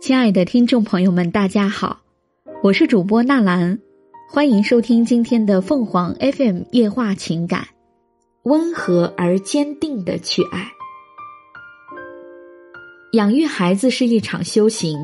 亲爱的听众朋友们，大家好，我是主播纳兰，欢迎收听今天的凤凰 FM 夜话情感，温和而坚定的去爱。养育孩子是一场修行，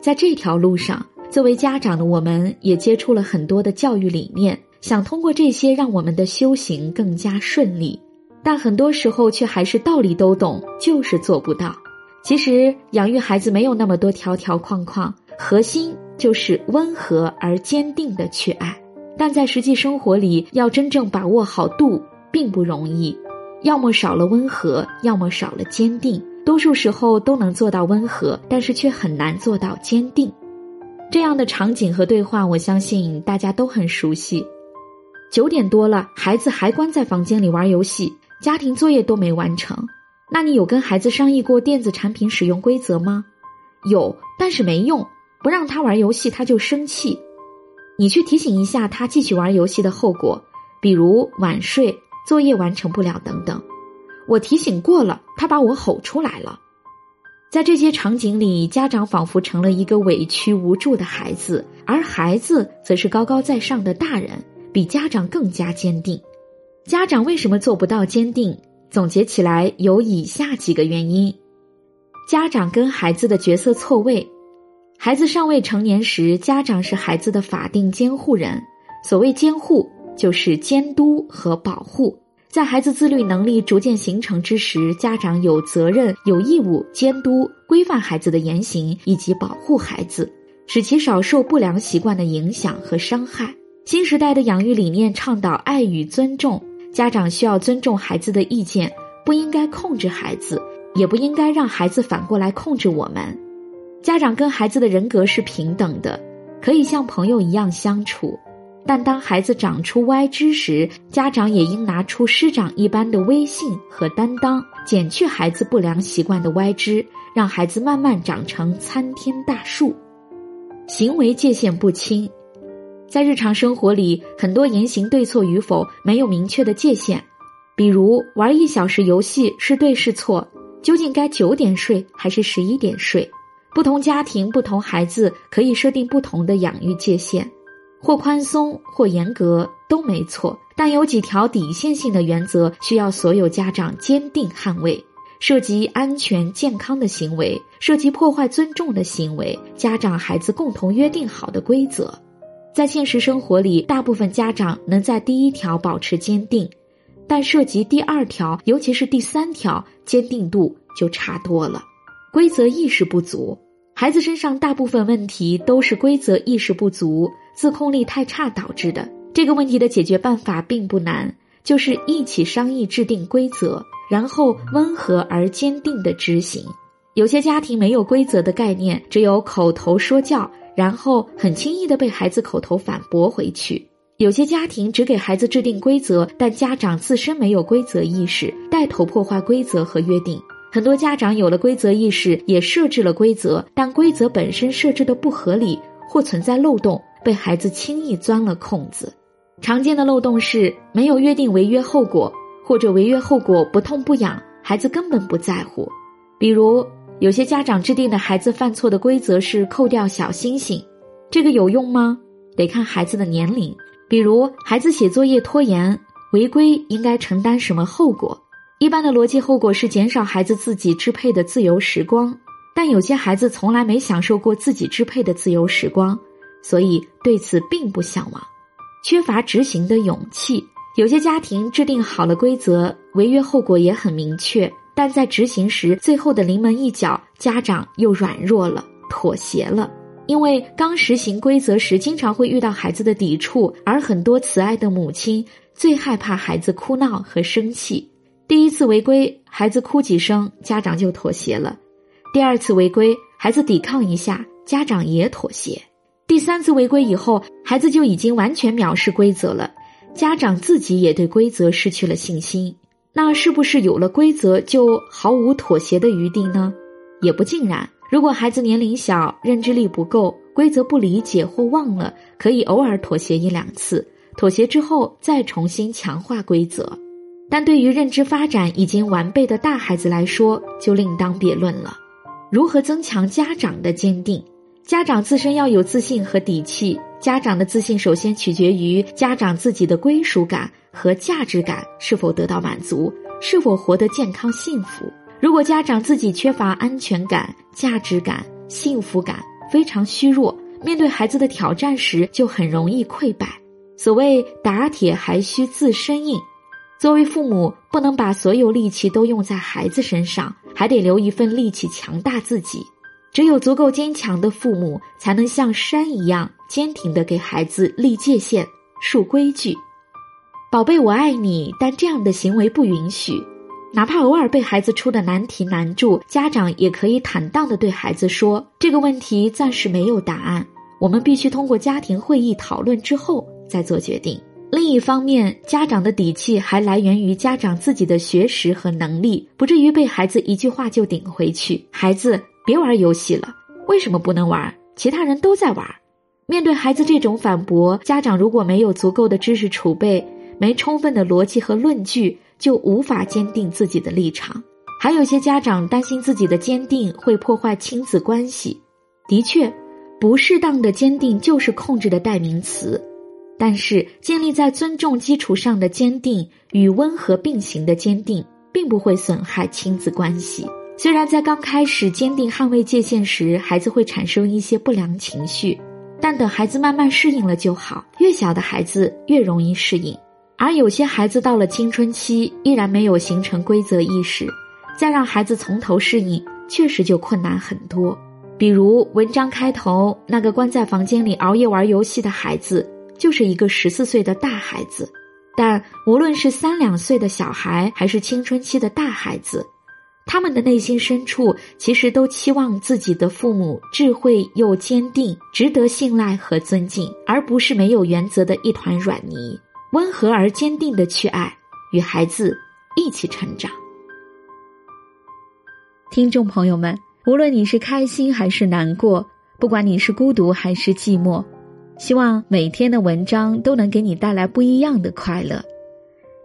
在这条路上，作为家长的我们也接触了很多的教育理念，想通过这些让我们的修行更加顺利，但很多时候却还是道理都懂，就是做不到。其实养育孩子没有那么多条条框框，核心就是温和而坚定的去爱。但在实际生活里，要真正把握好度并不容易，要么少了温和，要么少了坚定。多数时候都能做到温和，但是却很难做到坚定。这样的场景和对话，我相信大家都很熟悉。九点多了，孩子还关在房间里玩游戏，家庭作业都没完成。那你有跟孩子商议过电子产品使用规则吗？有，但是没用。不让他玩游戏，他就生气。你去提醒一下他继续玩游戏的后果，比如晚睡、作业完成不了等等。我提醒过了，他把我吼出来了。在这些场景里，家长仿佛成了一个委屈无助的孩子，而孩子则是高高在上的大人，比家长更加坚定。家长为什么做不到坚定？总结起来有以下几个原因：家长跟孩子的角色错位。孩子尚未成年时，家长是孩子的法定监护人。所谓监护，就是监督和保护。在孩子自律能力逐渐形成之时，家长有责任、有义务监督、规范孩子的言行，以及保护孩子，使其少受不良习惯的影响和伤害。新时代的养育理念倡导爱与尊重。家长需要尊重孩子的意见，不应该控制孩子，也不应该让孩子反过来控制我们。家长跟孩子的人格是平等的，可以像朋友一样相处。但当孩子长出歪枝时，家长也应拿出师长一般的威信和担当，剪去孩子不良习惯的歪枝，让孩子慢慢长成参天大树。行为界限不清。在日常生活里，很多言行对错与否没有明确的界限，比如玩一小时游戏是对是错，究竟该九点睡还是十一点睡？不同家庭、不同孩子可以设定不同的养育界限，或宽松或严格都没错，但有几条底线性的原则需要所有家长坚定捍卫。涉及安全健康的行为，涉及破坏尊重的行为，家长孩子共同约定好的规则。在现实生活里，大部分家长能在第一条保持坚定，但涉及第二条，尤其是第三条，坚定度就差多了。规则意识不足，孩子身上大部分问题都是规则意识不足、自控力太差导致的。这个问题的解决办法并不难，就是一起商议制定规则，然后温和而坚定的执行。有些家庭没有规则的概念，只有口头说教。然后很轻易的被孩子口头反驳回去。有些家庭只给孩子制定规则，但家长自身没有规则意识，带头破坏规则和约定。很多家长有了规则意识，也设置了规则，但规则本身设置的不合理或存在漏洞，被孩子轻易钻了空子。常见的漏洞是没有约定违约后果，或者违约后果不痛不痒，孩子根本不在乎。比如。有些家长制定的孩子犯错的规则是扣掉小星星，这个有用吗？得看孩子的年龄。比如孩子写作业拖延违规，应该承担什么后果？一般的逻辑后果是减少孩子自己支配的自由时光，但有些孩子从来没享受过自己支配的自由时光，所以对此并不向往，缺乏执行的勇气。有些家庭制定好了规则，违约后果也很明确。但在执行时，最后的临门一脚，家长又软弱了，妥协了。因为刚实行规则时，经常会遇到孩子的抵触，而很多慈爱的母亲最害怕孩子哭闹和生气。第一次违规，孩子哭几声，家长就妥协了；第二次违规，孩子抵抗一下，家长也妥协；第三次违规以后，孩子就已经完全藐视规则了，家长自己也对规则失去了信心。那是不是有了规则就毫无妥协的余地呢？也不尽然。如果孩子年龄小、认知力不够，规则不理解或忘了，可以偶尔妥协一两次。妥协之后再重新强化规则。但对于认知发展已经完备的大孩子来说，就另当别论了。如何增强家长的坚定？家长自身要有自信和底气。家长的自信首先取决于家长自己的归属感和价值感是否得到满足，是否活得健康幸福。如果家长自己缺乏安全感、价值感、幸福感，非常虚弱，面对孩子的挑战时就很容易溃败。所谓打铁还需自身硬，作为父母不能把所有力气都用在孩子身上，还得留一份力气强大自己。只有足够坚强的父母，才能像山一样坚挺的给孩子立界限、树规矩。宝贝，我爱你，但这样的行为不允许。哪怕偶尔被孩子出的难题难住，家长也可以坦荡的对孩子说：“这个问题暂时没有答案，我们必须通过家庭会议讨论之后再做决定。”另一方面，家长的底气还来源于家长自己的学识和能力，不至于被孩子一句话就顶回去。孩子。别玩游戏了，为什么不能玩？其他人都在玩。面对孩子这种反驳，家长如果没有足够的知识储备，没充分的逻辑和论据，就无法坚定自己的立场。还有些家长担心自己的坚定会破坏亲子关系。的确，不适当的坚定就是控制的代名词。但是，建立在尊重基础上的坚定与温和并行的坚定，并不会损害亲子关系。虽然在刚开始坚定捍卫界限时，孩子会产生一些不良情绪，但等孩子慢慢适应了就好。越小的孩子越容易适应，而有些孩子到了青春期依然没有形成规则意识，再让孩子从头适应，确实就困难很多。比如文章开头那个关在房间里熬夜玩游戏的孩子，就是一个十四岁的大孩子。但无论是三两岁的小孩，还是青春期的大孩子。他们的内心深处，其实都期望自己的父母智慧又坚定，值得信赖和尊敬，而不是没有原则的一团软泥。温和而坚定的去爱，与孩子一起成长。听众朋友们，无论你是开心还是难过，不管你是孤独还是寂寞，希望每天的文章都能给你带来不一样的快乐。